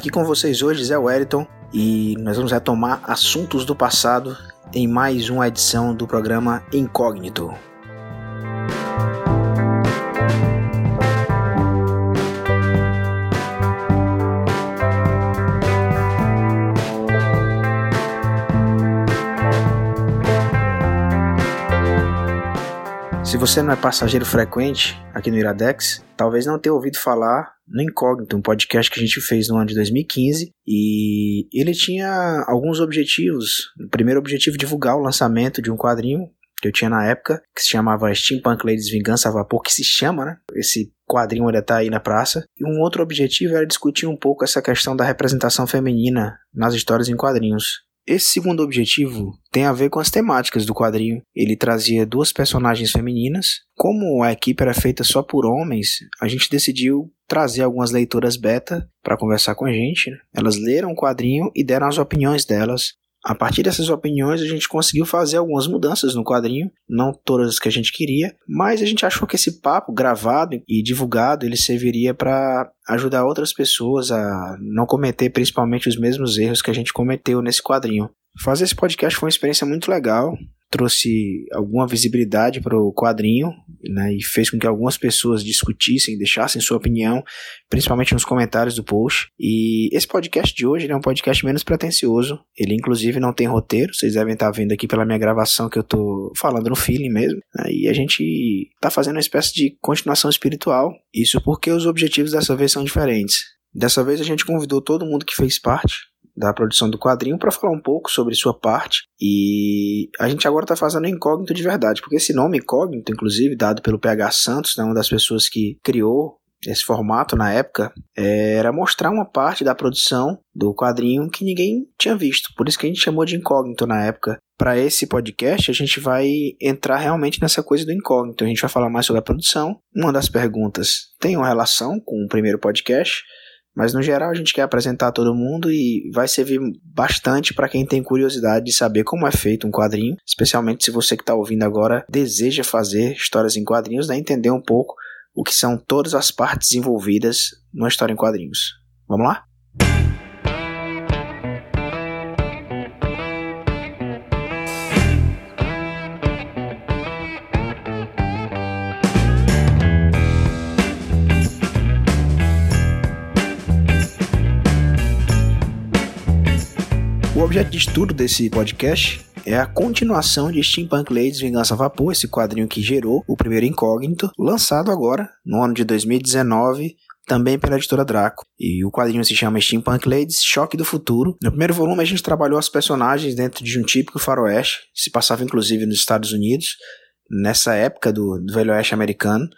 Aqui com vocês hoje, Zé Wellington, e nós vamos retomar assuntos do passado em mais uma edição do programa Incógnito. Se você não é passageiro frequente aqui no Iradex, talvez não tenha ouvido falar no Incógnito, um podcast que a gente fez no ano de 2015, e ele tinha alguns objetivos. O primeiro objetivo, divulgar o lançamento de um quadrinho que eu tinha na época, que se chamava Steampunk Ladies Vingança a Vapor, que se chama, né? Esse quadrinho ainda tá aí na praça. E um outro objetivo era discutir um pouco essa questão da representação feminina nas histórias em quadrinhos. Esse segundo objetivo tem a ver com as temáticas do quadrinho. Ele trazia duas personagens femininas. Como a equipe era feita só por homens, a gente decidiu trazer algumas leitoras beta para conversar com a gente. Né? Elas leram o quadrinho e deram as opiniões delas a partir dessas opiniões, a gente conseguiu fazer algumas mudanças no quadrinho, não todas as que a gente queria, mas a gente achou que esse papo gravado e divulgado ele serviria para ajudar outras pessoas a não cometer principalmente os mesmos erros que a gente cometeu nesse quadrinho. Fazer esse podcast foi uma experiência muito legal trouxe alguma visibilidade para o quadrinho né, e fez com que algumas pessoas discutissem, deixassem sua opinião, principalmente nos comentários do post. E esse podcast de hoje é um podcast menos pretencioso. Ele, inclusive, não tem roteiro. Vocês devem estar vendo aqui pela minha gravação que eu estou falando no feeling mesmo. Né, e a gente está fazendo uma espécie de continuação espiritual. Isso porque os objetivos dessa vez são diferentes. Dessa vez a gente convidou todo mundo que fez parte da produção do quadrinho para falar um pouco sobre sua parte. E a gente agora está fazendo incógnito de verdade, porque esse nome incógnito, inclusive, dado pelo PH Santos, né, uma das pessoas que criou esse formato na época, era mostrar uma parte da produção do quadrinho que ninguém tinha visto. Por isso que a gente chamou de incógnito na época. Para esse podcast, a gente vai entrar realmente nessa coisa do incógnito. A gente vai falar mais sobre a produção. Uma das perguntas tem uma relação com o primeiro podcast mas no geral a gente quer apresentar todo mundo e vai servir bastante para quem tem curiosidade de saber como é feito um quadrinho, especialmente se você que está ouvindo agora deseja fazer histórias em quadrinhos, né? entender um pouco o que são todas as partes envolvidas numa história em quadrinhos. Vamos lá? Objeto de estudo desse podcast é a continuação de Steampunk Ladies Vingança Vapor, esse quadrinho que gerou o primeiro incógnito, lançado agora no ano de 2019 também pela editora Draco. E o quadrinho se chama Steampunk Ladies Choque do Futuro. No primeiro volume a gente trabalhou as personagens dentro de um típico faroeste, se passava inclusive nos Estados Unidos, nessa época do, do Velho Oeste americano.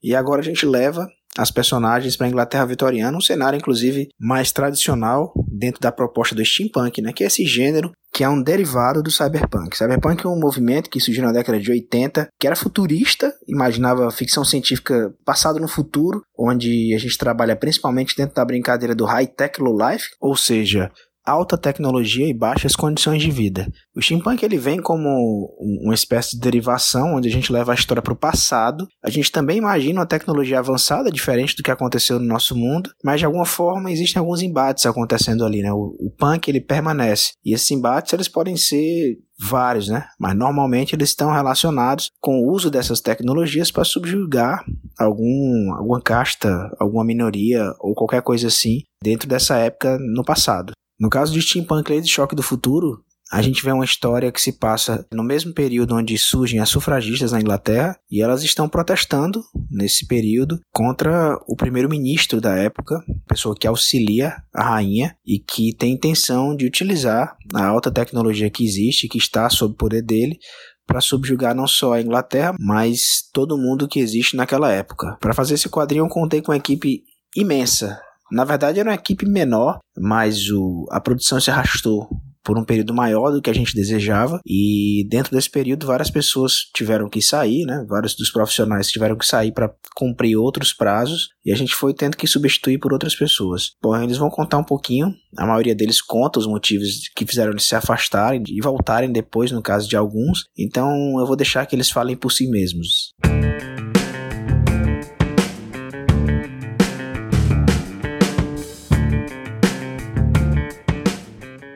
E agora a gente leva as personagens para a Inglaterra vitoriana, um cenário inclusive mais tradicional dentro da proposta do steampunk, né, que é esse gênero que é um derivado do cyberpunk. Cyberpunk é um movimento que surgiu na década de 80, que era futurista, imaginava ficção científica passado no futuro, onde a gente trabalha principalmente dentro da brincadeira do high-tech low life, ou seja, alta tecnologia e baixas condições de vida. O steampunk ele vem como uma espécie de derivação onde a gente leva a história para o passado. A gente também imagina uma tecnologia avançada, diferente do que aconteceu no nosso mundo, mas de alguma forma existem alguns embates acontecendo ali, né? O, o punk ele permanece e esses embates eles podem ser vários, né? Mas normalmente eles estão relacionados com o uso dessas tecnologias para subjugar algum, alguma casta, alguma minoria ou qualquer coisa assim dentro dessa época no passado. No caso de Steampunk Lady Choque do Futuro, a gente vê uma história que se passa no mesmo período onde surgem as sufragistas na Inglaterra e elas estão protestando nesse período contra o primeiro-ministro da época, pessoa que auxilia a rainha e que tem intenção de utilizar a alta tecnologia que existe, que está sob o poder dele, para subjugar não só a Inglaterra, mas todo mundo que existe naquela época. Para fazer esse quadrinho, eu contei com uma equipe imensa na verdade, era uma equipe menor, mas o, a produção se arrastou por um período maior do que a gente desejava e dentro desse período várias pessoas tiveram que sair, né? Vários dos profissionais tiveram que sair para cumprir outros prazos e a gente foi tendo que substituir por outras pessoas. Bom, eles vão contar um pouquinho, a maioria deles conta os motivos que fizeram eles se afastarem e voltarem depois no caso de alguns. Então eu vou deixar que eles falem por si mesmos.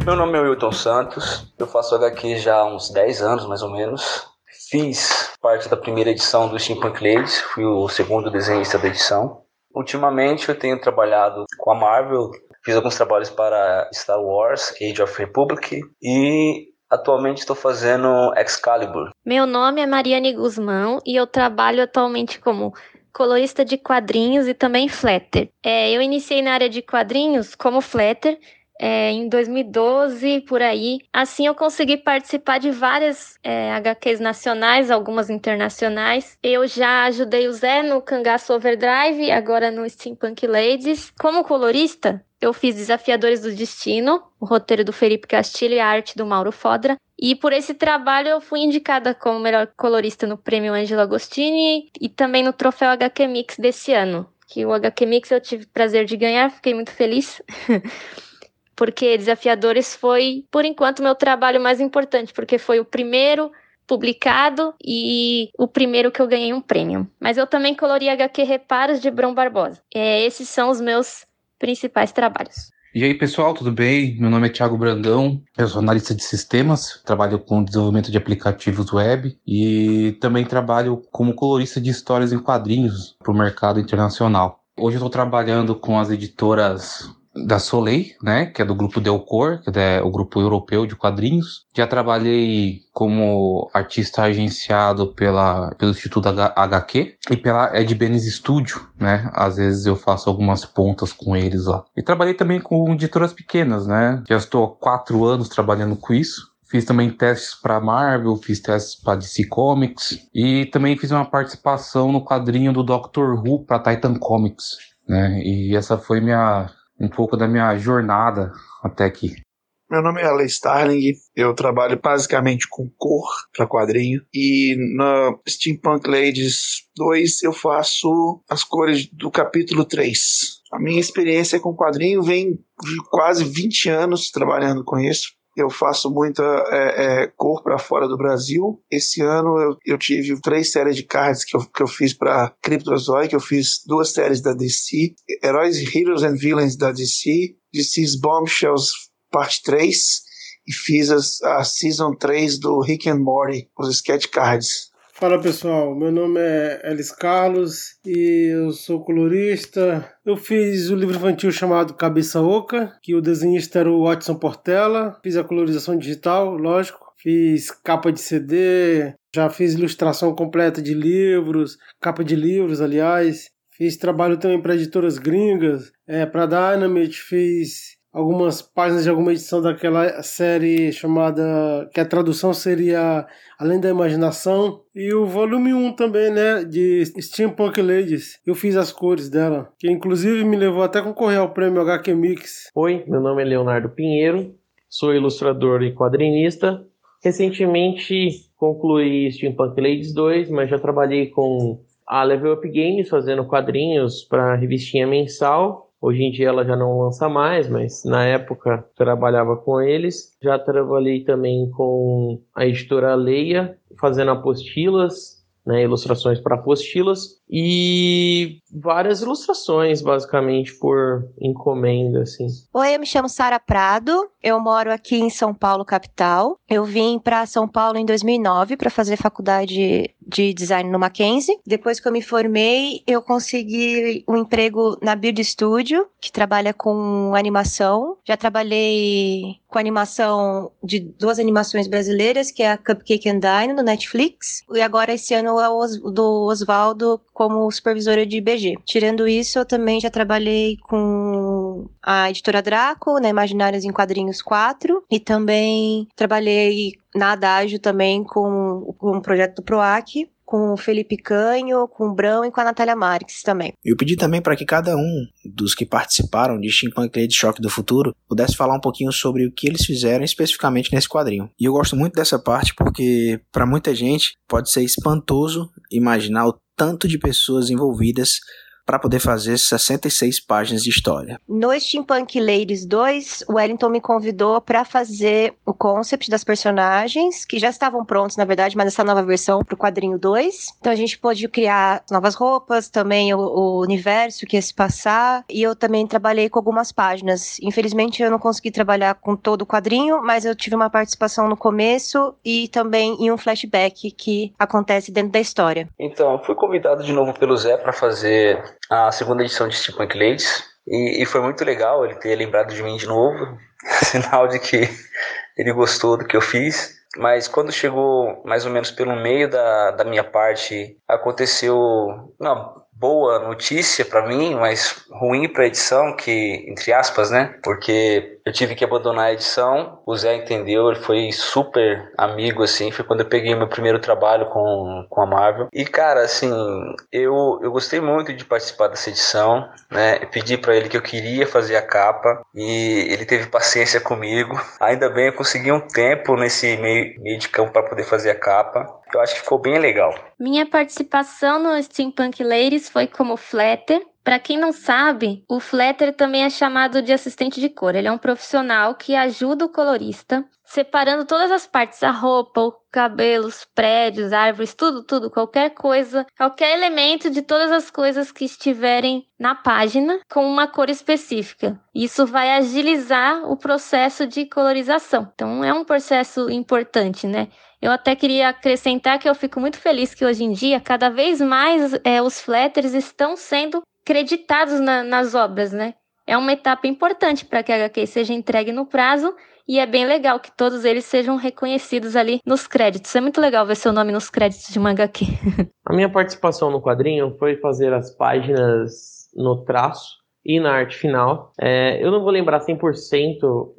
Meu nome é Wilton Santos, eu faço HQ já há uns 10 anos mais ou menos. Fiz parte da primeira edição do Steampunk Ladies, fui o segundo desenhista da edição. Ultimamente eu tenho trabalhado com a Marvel, fiz alguns trabalhos para Star Wars, Age of Republic e atualmente estou fazendo Excalibur. Meu nome é Mariane Guzmão e eu trabalho atualmente como colorista de quadrinhos e também flatter. É, eu iniciei na área de quadrinhos como flatter é, em 2012, por aí. Assim eu consegui participar de várias é, HQs nacionais, algumas internacionais. Eu já ajudei o Zé no Cangaço Overdrive, agora no Steampunk Ladies. Como colorista, eu fiz Desafiadores do Destino, o roteiro do Felipe Castilho e a arte do Mauro Fodra. E por esse trabalho eu fui indicada como melhor colorista no prêmio Angelo Agostini e também no troféu HQ Mix desse ano. Que o HQ Mix eu tive prazer de ganhar, fiquei muito feliz. porque Desafiadores foi, por enquanto, meu trabalho mais importante, porque foi o primeiro publicado e o primeiro que eu ganhei um prêmio. Mas eu também colori HQ Reparos de Brão Barbosa. É, esses são os meus principais trabalhos. E aí, pessoal, tudo bem? Meu nome é Thiago Brandão, eu sou analista de sistemas, trabalho com desenvolvimento de aplicativos web e também trabalho como colorista de histórias em quadrinhos para o mercado internacional. Hoje eu estou trabalhando com as editoras da Soleil, né, que é do grupo Delcor, que é o grupo europeu de quadrinhos. Já trabalhei como artista agenciado pela, pelo Instituto HQ e pela Ed Benes Studio, né? Às vezes eu faço algumas pontas com eles lá. E trabalhei também com editoras pequenas, né? Já estou há quatro anos trabalhando com isso. Fiz também testes para Marvel, fiz testes para DC Comics e também fiz uma participação no quadrinho do Doctor Who para Titan Comics, né? E essa foi minha um pouco da minha jornada até aqui. Meu nome é Ale Starling, eu trabalho basicamente com cor para quadrinho e na Steampunk Ladies 2 eu faço as cores do capítulo 3. A minha experiência com quadrinho vem de quase 20 anos trabalhando com isso eu faço muita é, é, cor para fora do Brasil. Esse ano eu, eu, tive três séries de cards que eu, que eu fiz para Cryptozoic, eu fiz duas séries da DC, Heróis, Heroes and Villains da DC, DC's Bombshells parte 3 e fiz a, a Season 3 do Rick and Morty, os sketch cards. Fala pessoal, meu nome é Elis Carlos e eu sou colorista. Eu fiz o um livro infantil chamado Cabeça Oca, que o desenhista era o Watson Portela. Fiz a colorização digital, lógico. Fiz capa de CD, já fiz ilustração completa de livros, capa de livros, aliás. Fiz trabalho também para editoras gringas, é, para Dynamite, fiz algumas páginas de alguma edição daquela série chamada que a tradução seria Além da Imaginação e o volume 1 também, né, de Steampunk Ladies. Eu fiz as cores dela, que inclusive me levou até concorrer ao prêmio HQ Mix. Oi, meu nome é Leonardo Pinheiro, sou ilustrador e quadrinista. Recentemente concluí Steampunk Ladies 2, mas já trabalhei com a Level Up Games fazendo quadrinhos para revistinha mensal Hoje em dia ela já não lança mais, mas na época trabalhava com eles. Já trabalhei também com a editora Leia, fazendo apostilas, né, ilustrações para apostilas e várias ilustrações, basicamente, por encomenda, assim. Oi, eu me chamo Sara Prado, eu moro aqui em São Paulo, capital. Eu vim para São Paulo em 2009 para fazer faculdade de design no Mackenzie. Depois que eu me formei, eu consegui um emprego na Build Studio, que trabalha com animação. Já trabalhei com animação de duas animações brasileiras, que é a Cupcake and Dine no Netflix. E agora esse ano é o do Oswaldo como supervisora de BG. Tirando isso, eu também já trabalhei com a editora Draco, na Imaginários em Quadrinhos 4, e também trabalhei na Adágio também com, o projeto do PROAC, com o Felipe Canho, com o Brão e com a Natália Marques também. Eu pedi também para que cada um dos que participaram de Steampunk Lady Choque do Futuro pudesse falar um pouquinho sobre o que eles fizeram especificamente nesse quadrinho. E eu gosto muito dessa parte porque, para muita gente, pode ser espantoso imaginar o tanto de pessoas envolvidas para poder fazer 66 páginas de história. No Steampunk Ladies 2, o Wellington me convidou para fazer o concept das personagens, que já estavam prontos, na verdade, mas essa nova versão para o quadrinho 2. Então a gente pôde criar novas roupas, também o, o universo que ia se passar, e eu também trabalhei com algumas páginas. Infelizmente eu não consegui trabalhar com todo o quadrinho, mas eu tive uma participação no começo e também em um flashback que acontece dentro da história. Então, eu fui convidado de novo pelo Zé para fazer a segunda edição de Steampunk Ladies. E, e, foi muito legal ele ter lembrado de mim de novo. Sinal de que ele gostou do que eu fiz. Mas quando chegou mais ou menos pelo meio da, da minha parte, aconteceu. Não, boa notícia para mim, mas ruim para a edição, que entre aspas, né? Porque eu tive que abandonar a edição. O Zé entendeu, ele foi super amigo assim, foi quando eu peguei meu primeiro trabalho com, com a Marvel. E cara, assim, eu eu gostei muito de participar dessa edição, né? Eu pedi para ele que eu queria fazer a capa e ele teve paciência comigo. Ainda bem eu consegui um tempo nesse meio, meio de campo para poder fazer a capa. Eu acho que ficou bem legal. Minha participação no Steampunk Ladies foi como flatter. Para quem não sabe, o flatter também é chamado de assistente de cor. Ele é um profissional que ajuda o colorista, separando todas as partes, a roupa, o cabelo, os prédios, árvores, tudo, tudo, qualquer coisa, qualquer elemento de todas as coisas que estiverem na página com uma cor específica. Isso vai agilizar o processo de colorização. Então é um processo importante, né? Eu até queria acrescentar que eu fico muito feliz que hoje em dia, cada vez mais é, os flatters estão sendo creditados na, nas obras, né? É uma etapa importante para que a HQ seja entregue no prazo e é bem legal que todos eles sejam reconhecidos ali nos créditos. É muito legal ver seu nome nos créditos de uma HQ. a minha participação no quadrinho foi fazer as páginas no traço e na arte final. É, eu não vou lembrar 100%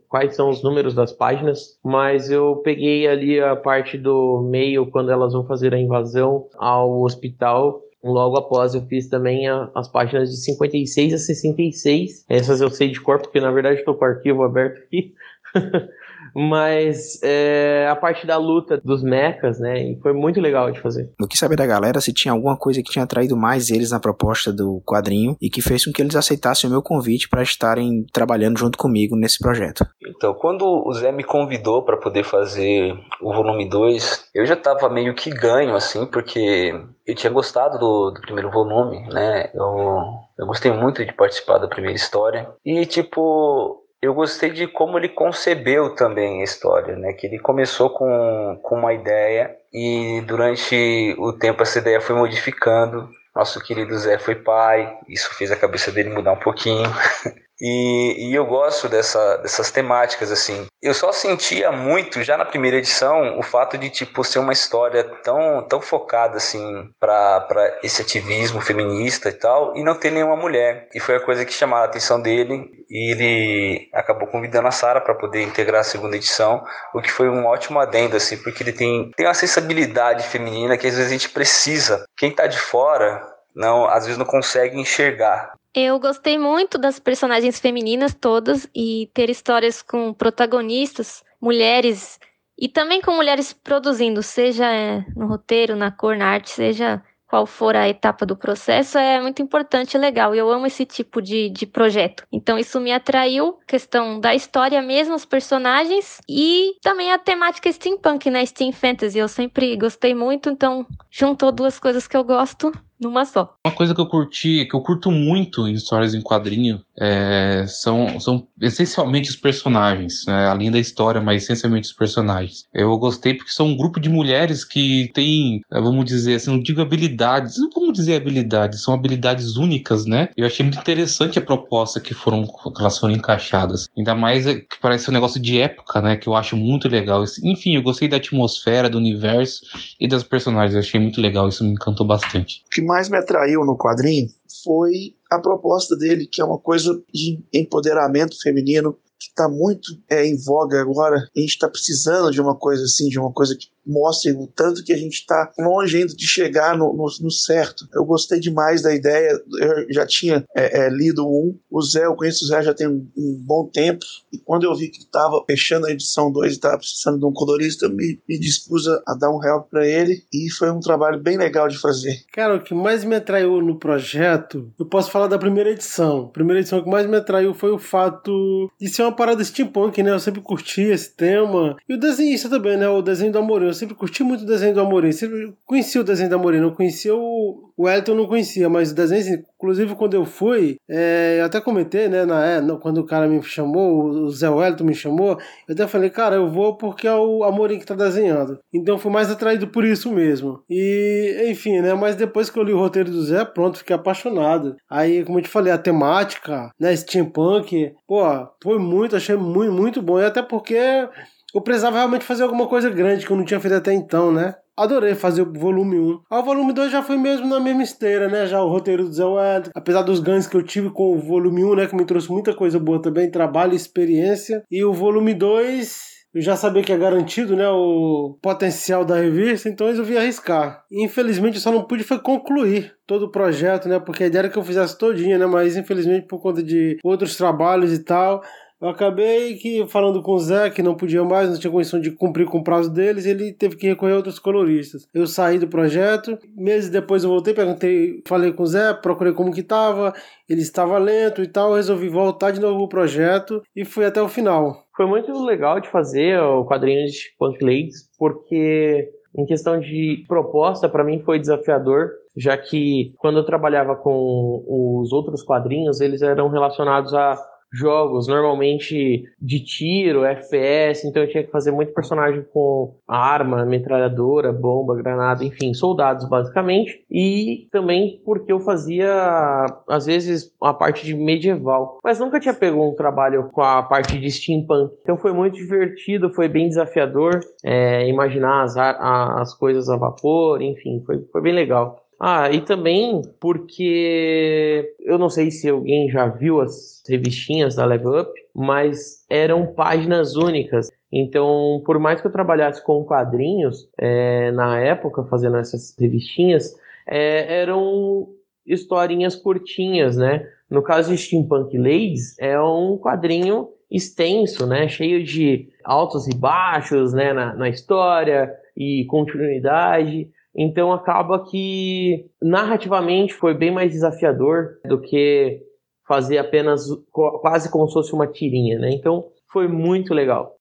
quais são os números das páginas, mas eu peguei ali a parte do meio quando elas vão fazer a invasão ao hospital Logo após eu fiz também a, as páginas de 56 a 66. Essas eu sei de cor, porque na verdade estou com o arquivo aberto aqui. Mas é, a parte da luta dos mechas, né? E foi muito legal de fazer. Eu quis saber da galera se tinha alguma coisa que tinha atraído mais eles na proposta do quadrinho e que fez com que eles aceitassem o meu convite para estarem trabalhando junto comigo nesse projeto. Então, quando o Zé me convidou para poder fazer o volume 2, eu já estava meio que ganho, assim, porque eu tinha gostado do, do primeiro volume, né? Eu, eu gostei muito de participar da primeira história. E, tipo, eu gostei de como ele concebeu também a história, né? Que ele começou com, com uma ideia e durante o tempo essa ideia foi modificando. Nosso querido Zé foi pai, isso fez a cabeça dele mudar um pouquinho. E, e, eu gosto dessa, dessas temáticas, assim. Eu só sentia muito, já na primeira edição, o fato de, tipo, ser uma história tão, tão focada, assim, para esse ativismo feminista e tal, e não ter nenhuma mulher. E foi a coisa que chamou a atenção dele, e ele acabou convidando a Sara para poder integrar a segunda edição, o que foi um ótimo adendo, assim, porque ele tem, tem uma sensibilidade feminina que às vezes a gente precisa. Quem tá de fora não, às vezes não consegue enxergar. Eu gostei muito das personagens femininas todas e ter histórias com protagonistas, mulheres e também com mulheres produzindo, seja é, no roteiro, na cor, na arte, seja qual for a etapa do processo, é muito importante e legal. Eu amo esse tipo de, de projeto. Então, isso me atraiu, questão da história mesmo, os personagens e também a temática steampunk, né? Steam Fantasy. Eu sempre gostei muito, então juntou duas coisas que eu gosto numa só. Uma coisa que eu curti, que eu curto muito em histórias em quadrinho, é, são, são essencialmente os personagens, né? além da história, mas essencialmente os personagens. Eu gostei porque são um grupo de mulheres que têm, é, vamos dizer assim, não digo habilidades, não dizer habilidades, são habilidades únicas, né? Eu achei muito interessante a proposta que foram, que elas foram encaixadas. Ainda mais é, que parece um negócio de época, né? Que eu acho muito legal. Enfim, eu gostei da atmosfera, do universo e das personagens. Eu achei muito legal, isso me encantou bastante. O que mais me atraiu no quadrinho foi a proposta dele, que é uma coisa de empoderamento feminino que está muito é, em voga agora. A gente está precisando de uma coisa assim, de uma coisa que mostre o tanto que a gente está longe ainda de chegar no, no, no, certo. Eu gostei demais da ideia, eu já tinha é, é, lido um, o Zé, eu conheço o Zé já tem um, um bom tempo, e quando eu vi que estava fechando a edição 2 e estava precisando de um colorista, me, me dispus a, a dar um help para ele, e foi um trabalho bem legal de fazer. Cara, o que mais me atraiu no projeto, eu posso falar da primeira edição. A primeira edição que mais me atraiu foi o fato de ser uma parada steampunk, né? Eu sempre curti esse tema. E o desenhista também, né? O desenho do Amorim. Eu sempre curti muito o desenho do Amorim. Sempre conheci o desenho do Amorim. Não conhecia o. O Elton não conhecia, mas o desenho, assim, inclusive quando eu fui, é, eu até comentei, né? Na, é, quando o cara me chamou, o Zé Wellington me chamou, eu até falei, cara, eu vou porque é o Amorim que tá desenhando. Então fui mais atraído por isso mesmo. E, enfim, né? Mas depois que eu li o roteiro do Zé, pronto, fiquei apaixonado. Aí, como eu te falei, a temática, né? Steampunk, pô, foi muito, achei muito, muito bom. E até porque eu precisava realmente fazer alguma coisa grande que eu não tinha feito até então, né? Adorei fazer o volume 1. Ah, o volume 2 já foi mesmo na mesma esteira, né? Já o roteiro do Zé Wellington. Apesar dos ganhos que eu tive com o volume 1, né? Que me trouxe muita coisa boa também, trabalho e experiência. E o volume 2 eu já sabia que é garantido, né, o potencial da revista, então eu resolvi arriscar. Infelizmente eu só não pude foi concluir todo o projeto, né, porque a ideia era que eu fizesse todinha, né, mas infelizmente por conta de outros trabalhos e tal, eu acabei que falando com o Zé, que não podia mais, não tinha condição de cumprir com o prazo deles, ele teve que recorrer a outros coloristas. Eu saí do projeto, meses depois eu voltei, perguntei, falei com o Zé, procurei como que tava, ele estava lento e tal, resolvi voltar de novo o projeto e fui até o final. Foi muito legal de fazer o quadrinho de Punk Ladies, porque em questão de proposta, para mim foi desafiador, já que quando eu trabalhava com os outros quadrinhos, eles eram relacionados a jogos, normalmente de tiro, FPS, então eu tinha que fazer muito personagem com arma, metralhadora, bomba, granada, enfim, soldados basicamente, e também porque eu fazia às vezes a parte de medieval, mas nunca tinha pego um trabalho com a parte de steampunk, então foi muito divertido, foi bem desafiador é, imaginar as, as coisas a vapor, enfim, foi, foi bem legal. Ah, e também porque eu não sei se alguém já viu as revistinhas da Level Up, mas eram páginas únicas. Então, por mais que eu trabalhasse com quadrinhos é, na época, fazendo essas revistinhas, é, eram historinhas curtinhas, né? No caso de Steampunk Ladies, é um quadrinho extenso, né? Cheio de altos e baixos, né? Na, na história e continuidade. Então acaba que narrativamente foi bem mais desafiador do que fazer apenas quase como se fosse uma tirinha, né? Então foi muito legal.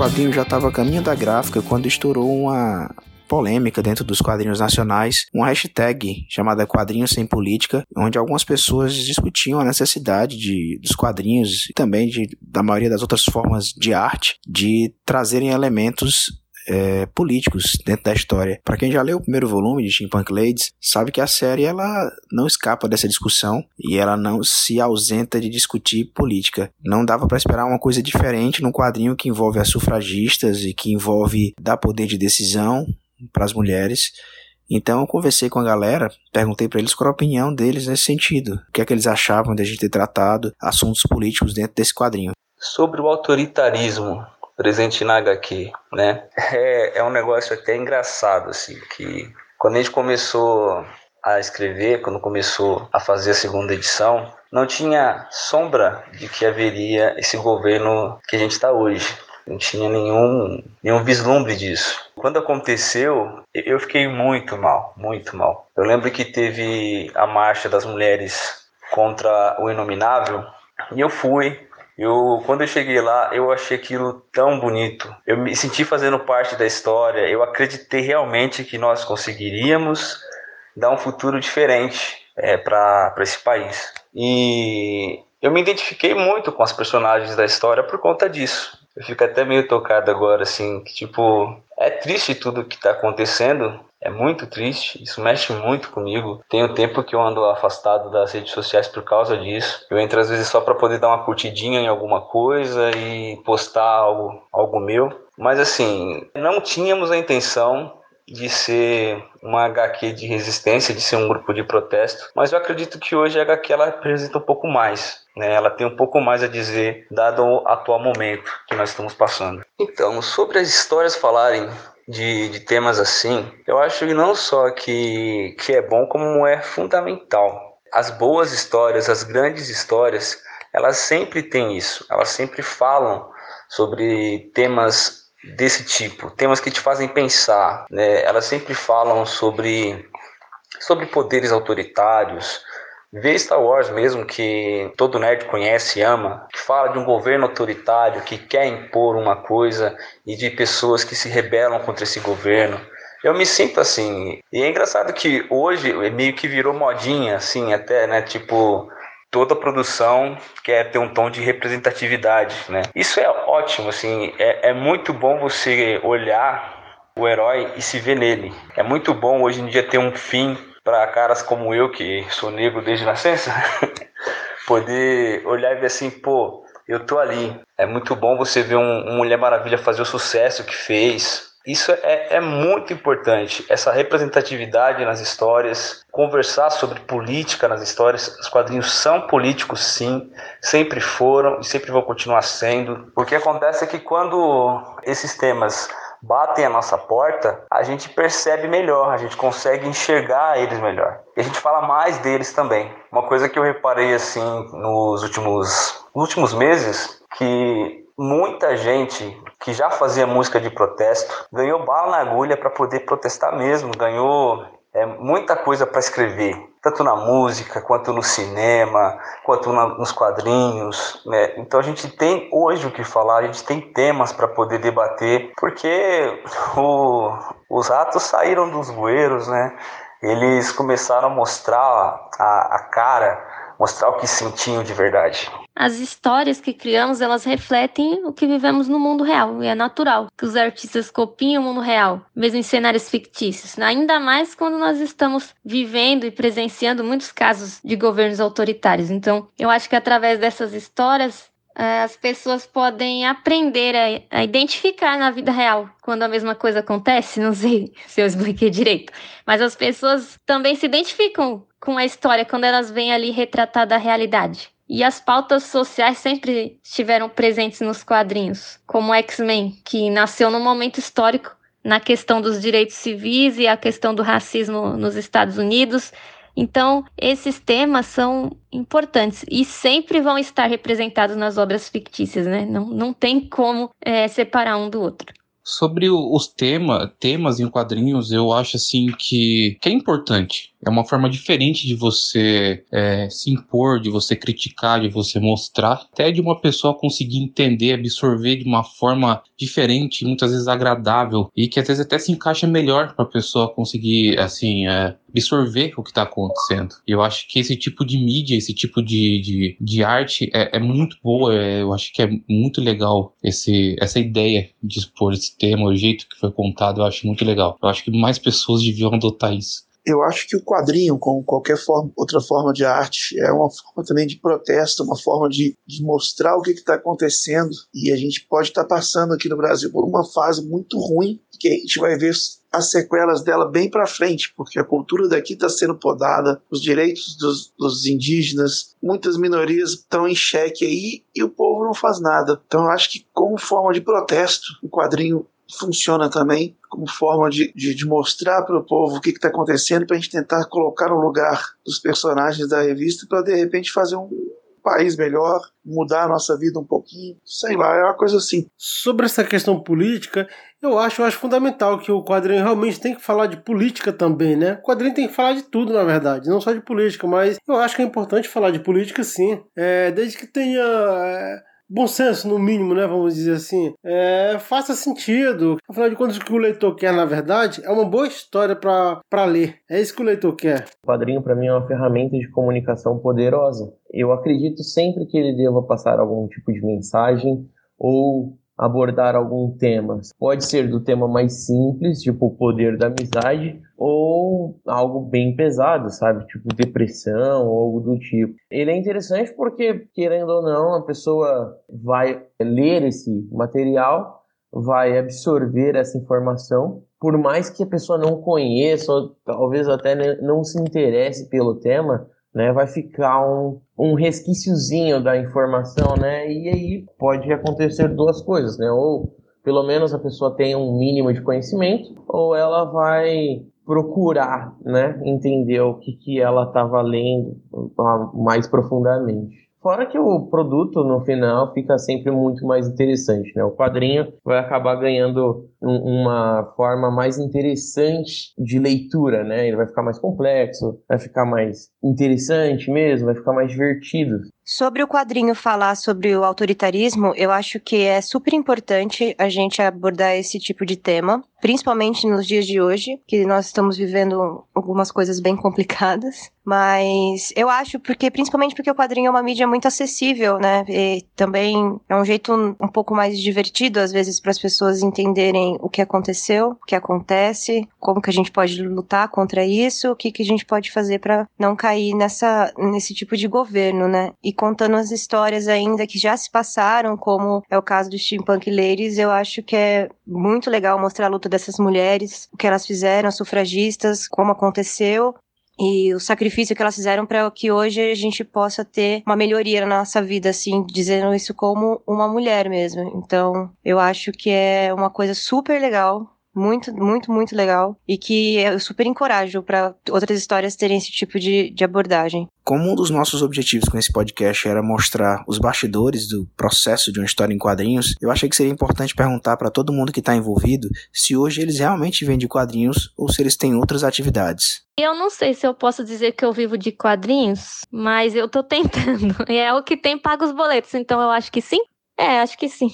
Quadrinho já estava a caminho da gráfica quando estourou uma polêmica dentro dos quadrinhos nacionais, uma hashtag chamada Quadrinhos Sem Política, onde algumas pessoas discutiam a necessidade de, dos quadrinhos e também de, da maioria das outras formas de arte de trazerem elementos é, políticos dentro da história. Para quem já leu o primeiro volume de Steampunk Ladies, sabe que a série ela não escapa dessa discussão e ela não se ausenta de discutir política. Não dava para esperar uma coisa diferente num quadrinho que envolve as sufragistas e que envolve dar poder de decisão para as mulheres. Então eu conversei com a galera, perguntei para eles qual a opinião deles nesse sentido. O que é que eles achavam de a gente ter tratado assuntos políticos dentro desse quadrinho. Sobre o autoritarismo presente na HQ, né? É, é um negócio até engraçado, assim, que quando a gente começou a escrever, quando começou a fazer a segunda edição, não tinha sombra de que haveria esse governo que a gente está hoje. Não tinha nenhum, nenhum vislumbre disso. Quando aconteceu, eu fiquei muito mal, muito mal. Eu lembro que teve a marcha das mulheres contra o inominável e eu fui. Eu, quando eu cheguei lá, eu achei aquilo tão bonito. Eu me senti fazendo parte da história. Eu acreditei realmente que nós conseguiríamos dar um futuro diferente é, para esse país. E eu me identifiquei muito com as personagens da história por conta disso. Eu fico até meio tocado agora, assim, que tipo, é triste tudo que tá acontecendo, É muito triste, isso mexe muito comigo. Tem um tempo que eu ando afastado das redes sociais por causa disso. Eu entro às vezes só para poder dar uma curtidinha em alguma coisa e postar algo, algo meu. Mas assim, não tínhamos a intenção de ser uma HQ de resistência, de ser um grupo de protesto, mas eu acredito que hoje a HQ ela representa um pouco mais, né? Ela tem um pouco mais a dizer dado o atual momento que nós estamos passando. Então, sobre as histórias falarem de, de temas assim, eu acho que não só que, que é bom, como é fundamental. As boas histórias, as grandes histórias, elas sempre têm isso, elas sempre falam sobre temas desse tipo, temas que te fazem pensar, né? Elas sempre falam sobre sobre poderes autoritários, Ver Star Wars mesmo, que todo nerd conhece e ama, que fala de um governo autoritário que quer impor uma coisa e de pessoas que se rebelam contra esse governo. Eu me sinto assim. E é engraçado que hoje meio que virou modinha, assim, até, né? Tipo, toda produção quer ter um tom de representatividade, né? Isso é ótimo, assim. É, é muito bom você olhar o herói e se ver nele. É muito bom hoje em dia ter um fim para caras como eu, que sou negro desde nascença, poder olhar e ver assim, pô, eu tô ali. É muito bom você ver um, um Mulher Maravilha fazer o sucesso que fez. Isso é, é muito importante, essa representatividade nas histórias, conversar sobre política nas histórias. Os quadrinhos são políticos, sim, sempre foram e sempre vão continuar sendo. O que acontece é que quando esses temas batem a nossa porta, a gente percebe melhor, a gente consegue enxergar eles melhor. E a gente fala mais deles também. Uma coisa que eu reparei assim nos últimos, nos últimos meses, que muita gente que já fazia música de protesto ganhou bala na agulha para poder protestar mesmo, ganhou é, muita coisa para escrever, tanto na música, quanto no cinema, quanto na, nos quadrinhos. Né? Então a gente tem hoje o que falar, a gente tem temas para poder debater, porque o, os ratos saíram dos bueiros, né? eles começaram a mostrar a, a cara mostrar o que sentiam de verdade. As histórias que criamos, elas refletem o que vivemos no mundo real, e é natural que os artistas copiem o mundo real, mesmo em cenários fictícios, ainda mais quando nós estamos vivendo e presenciando muitos casos de governos autoritários. Então, eu acho que através dessas histórias, eh, as pessoas podem aprender a, identificar na vida real quando a mesma coisa acontece. Não sei se eu expliquei direito, mas as pessoas também se identificam com a história quando elas veem ali retratada a realidade. E as pautas sociais sempre estiveram presentes nos quadrinhos, como X-Men, que nasceu num momento histórico na questão dos direitos civis e a questão do racismo nos Estados Unidos. Então, esses temas são importantes e sempre vão estar representados nas obras fictícias, né? Não, não tem como é, separar um do outro. Sobre os tema, temas em quadrinhos, eu acho assim que, que é importante. É uma forma diferente de você é, se impor, de você criticar, de você mostrar, até de uma pessoa conseguir entender, absorver de uma forma diferente, muitas vezes agradável, e que às vezes até se encaixa melhor para a pessoa conseguir, assim, é, absorver o que está acontecendo. E eu acho que esse tipo de mídia, esse tipo de, de, de arte é, é muito boa, é, eu acho que é muito legal esse, essa ideia de expor esse tema, o jeito que foi contado, eu acho muito legal. Eu acho que mais pessoas deviam adotar isso. Eu acho que o quadrinho, como qualquer forma, outra forma de arte, é uma forma também de protesto, uma forma de, de mostrar o que está acontecendo. E a gente pode estar tá passando aqui no Brasil por uma fase muito ruim, que a gente vai ver as sequelas dela bem para frente, porque a cultura daqui está sendo podada, os direitos dos, dos, indígenas, muitas minorias estão em xeque aí e o povo não faz nada. Então eu acho que como forma de protesto, o quadrinho funciona também como forma de, de, de mostrar para o povo o que está acontecendo, para a gente tentar colocar no lugar dos personagens da revista, para de repente fazer um país melhor, mudar a nossa vida um pouquinho, sei lá, é uma coisa assim. Sobre essa questão política, eu acho, eu acho fundamental que o quadrinho realmente tem que falar de política também, né? O quadrinho tem que falar de tudo, na verdade, não só de política, mas eu acho que é importante falar de política sim, é, desde que tenha é, bom senso, no mínimo, né? Vamos dizer assim. É, faça sentido. Afinal de contas, o que o leitor quer, na verdade, é uma boa história para ler. É isso que o leitor quer. O quadrinho, para mim, é uma ferramenta de comunicação poderosa. Eu acredito sempre que ele deva passar algum tipo de mensagem ou abordar algum tema. Pode ser do tema mais simples, tipo o poder da amizade, ou algo bem pesado, sabe? Tipo depressão ou algo do tipo. Ele é interessante porque, querendo ou não, a pessoa vai ler esse material, vai absorver essa informação por mais que a pessoa não conheça, ou talvez até não se interesse pelo tema, né, vai ficar um, um resquíciozinho da informação, né, e aí pode acontecer duas coisas, né, ou pelo menos a pessoa tem um mínimo de conhecimento, ou ela vai procurar, né, entender o que, que ela estava lendo mais profundamente. Fora que o produto no final fica sempre muito mais interessante, né? O quadrinho vai acabar ganhando um, uma forma mais interessante de leitura, né? Ele vai ficar mais complexo, vai ficar mais interessante mesmo, vai ficar mais divertido. Sobre o quadrinho falar sobre o autoritarismo, eu acho que é super importante a gente abordar esse tipo de tema, principalmente nos dias de hoje, que nós estamos vivendo algumas coisas bem complicadas. Mas eu acho porque, principalmente porque o quadrinho é uma mídia muito acessível, né? E também é um jeito um, pouco mais divertido, às vezes, para as pessoas entenderem o que aconteceu, o que acontece, como que a gente pode lutar contra isso, o que, que a gente pode fazer para não cair nessa, nesse tipo de governo, né? E contando as histórias ainda que já se passaram, como é o caso do Steampunk Ladies, eu acho que é muito legal mostrar a luta dessas mulheres, o que elas fizeram, as sufragistas, como aconteceu e o sacrifício que elas fizeram para que hoje a gente possa ter uma melhoria na nossa vida, assim, dizendo isso como uma mulher mesmo. Então, eu acho que é uma coisa super legal muito, muito, muito legal e que eu super encorajo para outras histórias terem esse tipo de, de abordagem. Como um dos nossos objetivos com esse podcast era mostrar os bastidores do processo de uma história em quadrinhos, eu achei que seria importante perguntar para todo mundo que está envolvido se hoje eles realmente vendem quadrinhos ou se eles têm outras atividades. Eu não sei se eu posso dizer que eu vivo de quadrinhos, mas eu tô tentando. E é o que tem pago os boletos, então eu acho que sim. É, acho que sim.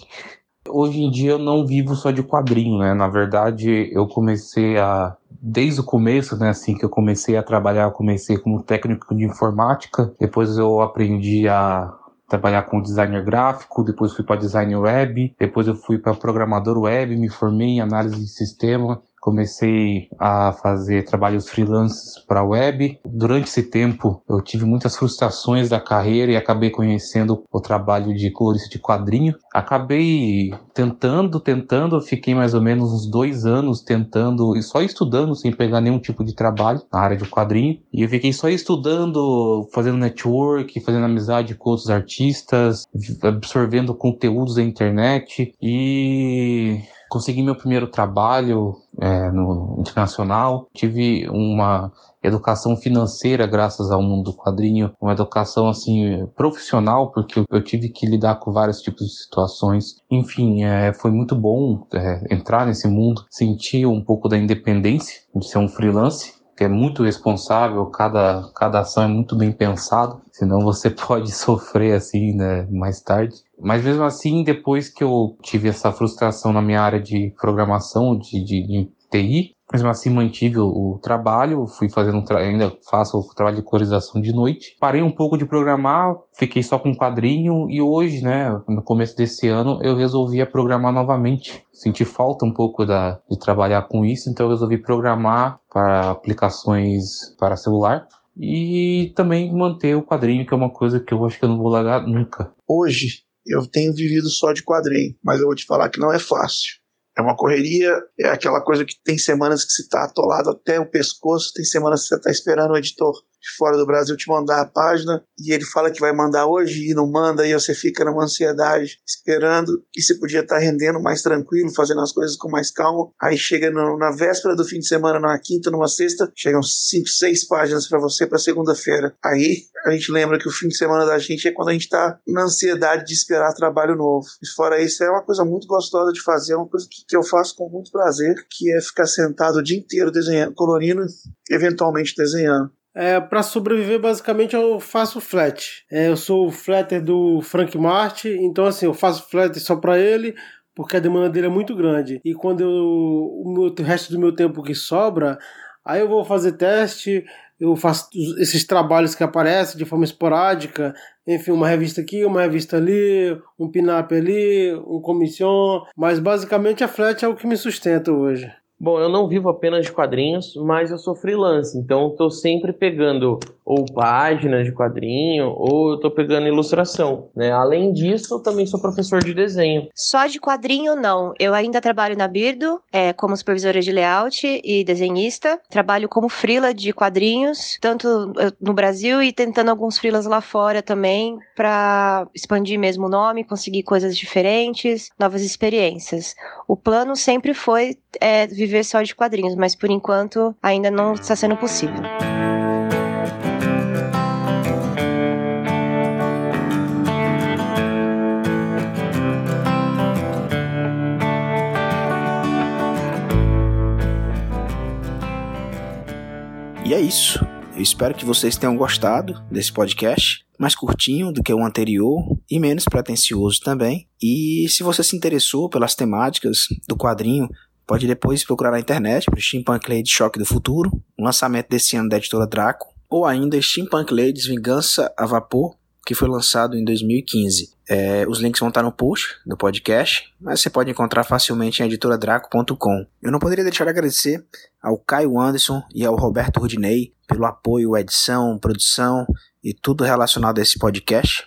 Hoje em dia eu não vivo só de quadrinho, né? Na verdade, eu comecei a desde o começo, né, assim que eu comecei a trabalhar, eu comecei como técnico de informática, depois eu aprendi a trabalhar com designer gráfico, depois fui para design web, depois eu fui para programador web, me formei em análise de sistema, comecei a fazer trabalhos freelances para a web. Durante esse tempo, eu tive muitas frustrações da carreira e acabei conhecendo o trabalho de colorista de quadrinho. Acabei tentando, tentando, fiquei mais ou menos uns dois anos tentando e só estudando sem pegar nenhum tipo de trabalho na área de quadrinho. E eu fiquei só estudando, fazendo network, fazendo amizade com outros artistas, absorvendo conteúdos da internet e consegui meu primeiro trabalho é, no internacional, tive uma educação financeira graças ao mundo do quadrinho, uma educação assim profissional porque eu tive que lidar com vários tipos de situações. Enfim, é, foi muito bom é, entrar nesse mundo, sentir um pouco da independência de ser um freelance que é muito responsável, cada, cada ação é muito bem pensado, senão você pode sofrer assim, né, mais tarde. Mas mesmo assim, depois que eu tive essa frustração na minha área de programação, de, de, de TI, mesmo assim mantive o, trabalho, fui fazendo, ainda faço o trabalho de colorização de noite. Parei um pouco de programar, fiquei só com quadrinho e hoje, né, no começo desse ano, eu resolvi programar novamente. Senti falta um pouco da, de trabalhar com isso, então eu resolvi programar para aplicações para celular e também manter o quadrinho, que é uma coisa que eu acho que eu não vou largar nunca. Hoje eu tenho vivido só de quadrinho, mas eu vou te falar que não é fácil. É uma correria, é aquela coisa que tem semanas que você está atolado até o pescoço, tem semanas que você está esperando o editor de fora do Brasil te mandar a página e ele fala que vai mandar hoje e não manda e você fica numa ansiedade esperando e você podia estar rendendo mais tranquilo, fazendo as coisas com mais calma. Aí chega no, na véspera do fim de semana, numa quinta, numa sexta, chegam cinco, seis páginas para você para segunda-feira. Aí a gente lembra que o fim de semana da gente é quando a gente está na ansiedade de esperar trabalho novo. E fora isso, é uma coisa muito gostosa de fazer, é uma coisa que, que eu faço com muito prazer, que é ficar sentado o dia inteiro desenhando, colorindo, eventualmente desenhando. É, para sobreviver, basicamente, eu faço flat. É, eu sou o flatter do Frank Martin, então assim, eu faço flat só para ele, porque a demanda dele é muito grande. E quando eu, o, meu, o resto do meu tempo que sobra, aí eu vou fazer teste, eu faço esses trabalhos que aparecem de forma esporádica, enfim, uma revista aqui, uma revista ali, um pin-up ali, um comission, mas basicamente a Flat é o que me sustenta hoje. Bom, eu não vivo apenas de quadrinhos, mas eu sou freelance, então estou sempre pegando ou páginas de quadrinho, ou estou pegando ilustração, né? Além disso, eu também sou professor de desenho. Só de quadrinho, não. Eu ainda trabalho na Birdo, é, como supervisora de layout e desenhista. Trabalho como freela de quadrinhos, tanto no Brasil e tentando alguns freelas lá fora também, para expandir mesmo o nome, conseguir coisas diferentes, novas experiências. O plano sempre foi é, viver só de quadrinhos, mas por enquanto ainda não está sendo possível. E é isso. Eu espero que vocês tenham gostado desse podcast, mais curtinho do que o anterior e menos pretensioso também. E se você se interessou pelas temáticas do quadrinho, Pode depois procurar na internet por Steampunk Ladies Choque do Futuro, um lançamento desse ano da editora Draco, ou ainda Steampunk Ladies Vingança a Vapor, que foi lançado em 2015. É, os links vão estar no post do podcast, mas você pode encontrar facilmente em editoradraco.com. Eu não poderia deixar de agradecer ao Caio Anderson e ao Roberto Rudinei pelo apoio, edição, produção e tudo relacionado a esse podcast.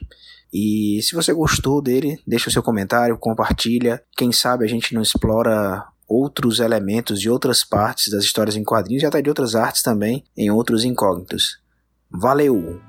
E se você gostou dele, deixa o seu comentário, compartilha. Quem sabe a gente não explora outros elementos de outras partes das histórias em quadrinhos e até de outras artes também em outros incógnitos. Valeu!